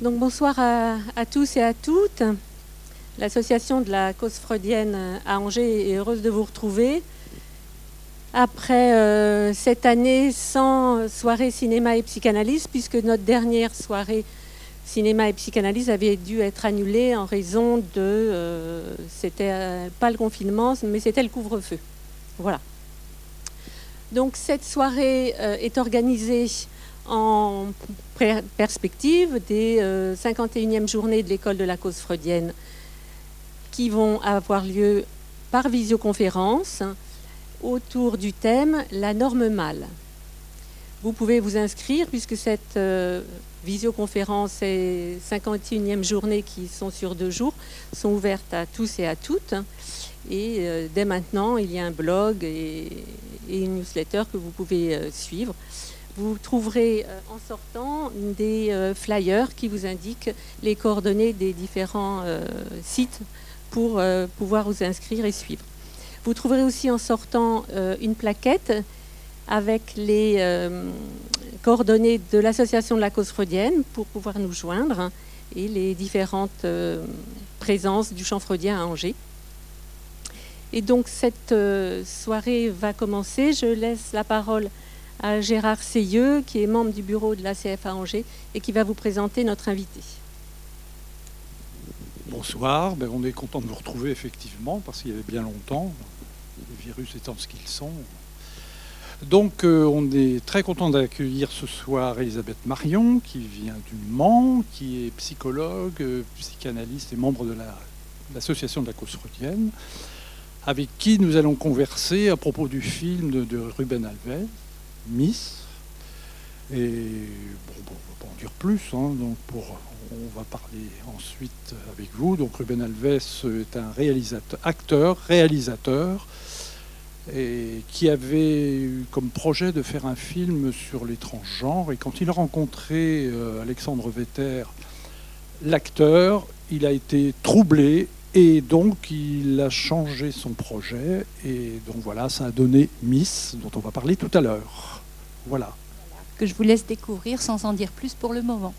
Donc bonsoir à, tous et à toutes. L'association de la cause freudienne à Angers est heureuse de vous retrouver. Après euh, cette année sans soirée cinéma et psychanalyse, puisque notre dernière soirée cinéma et psychanalyse avait dû être annulée en raison de... Euh, c'était euh, pas le confinement, mais c'était le couvre-feu. Voilà. Donc cette soirée est organisée en perspective des 51e euh, journées de l'école de la cause freudienne qui vont avoir lieu par visioconférence autour du thème La norme mâle. Vous pouvez vous inscrire puisque cette euh, visioconférence et 51e journée qui sont sur deux jours sont ouvertes à tous et à toutes. Et euh, dès maintenant, il y a un blog et, une newsletter que vous pouvez suivre vous trouverez euh, en sortant des euh, flyers qui vous indiquent les coordonnées des différents euh, sites pour pouvoir vous inscrire et suivre. Vous trouverez aussi en sortant une plaquette avec les coordonnées de l'association de la cause freudienne pour pouvoir nous joindre et les différentes présences du champ freudien à Angers. Et donc cette soirée va commencer. Je laisse la parole à Gérard Seyeux, qui est membre du bureau de la CFA Angers et qui va vous présenter notre invité. Bonsoir, ben, on est content de vous retrouver effectivement parce qu'il y avait bien longtemps, les virus étant ce qu'ils sont. Donc euh, on est très content d'accueillir ce soir Elisabeth Marion qui vient du Mans, qui est psychologue, euh, psychanalyste et membre de l'association de la cause freudienne, avec qui nous allons converser à propos du film de, de Ruben Alves, Miss. Et bon, on va pas en dire plus. Hein. donc pour, on va parler ensuite avec vous. Donc Ruben Alves est un réalisateur, acteur, réalisateur, et qui avait eu comme projet de faire un film sur les transgenres. Et quand il a rencontré euh, Alexandre Vetter, l'acteur, il a été troublé et donc il a changé son projet. Et donc voilà, ça a donné Miss, dont on va parler tout à l'heure. Voilà. Que je vous laisse découvrir sans en dire plus pour le moment.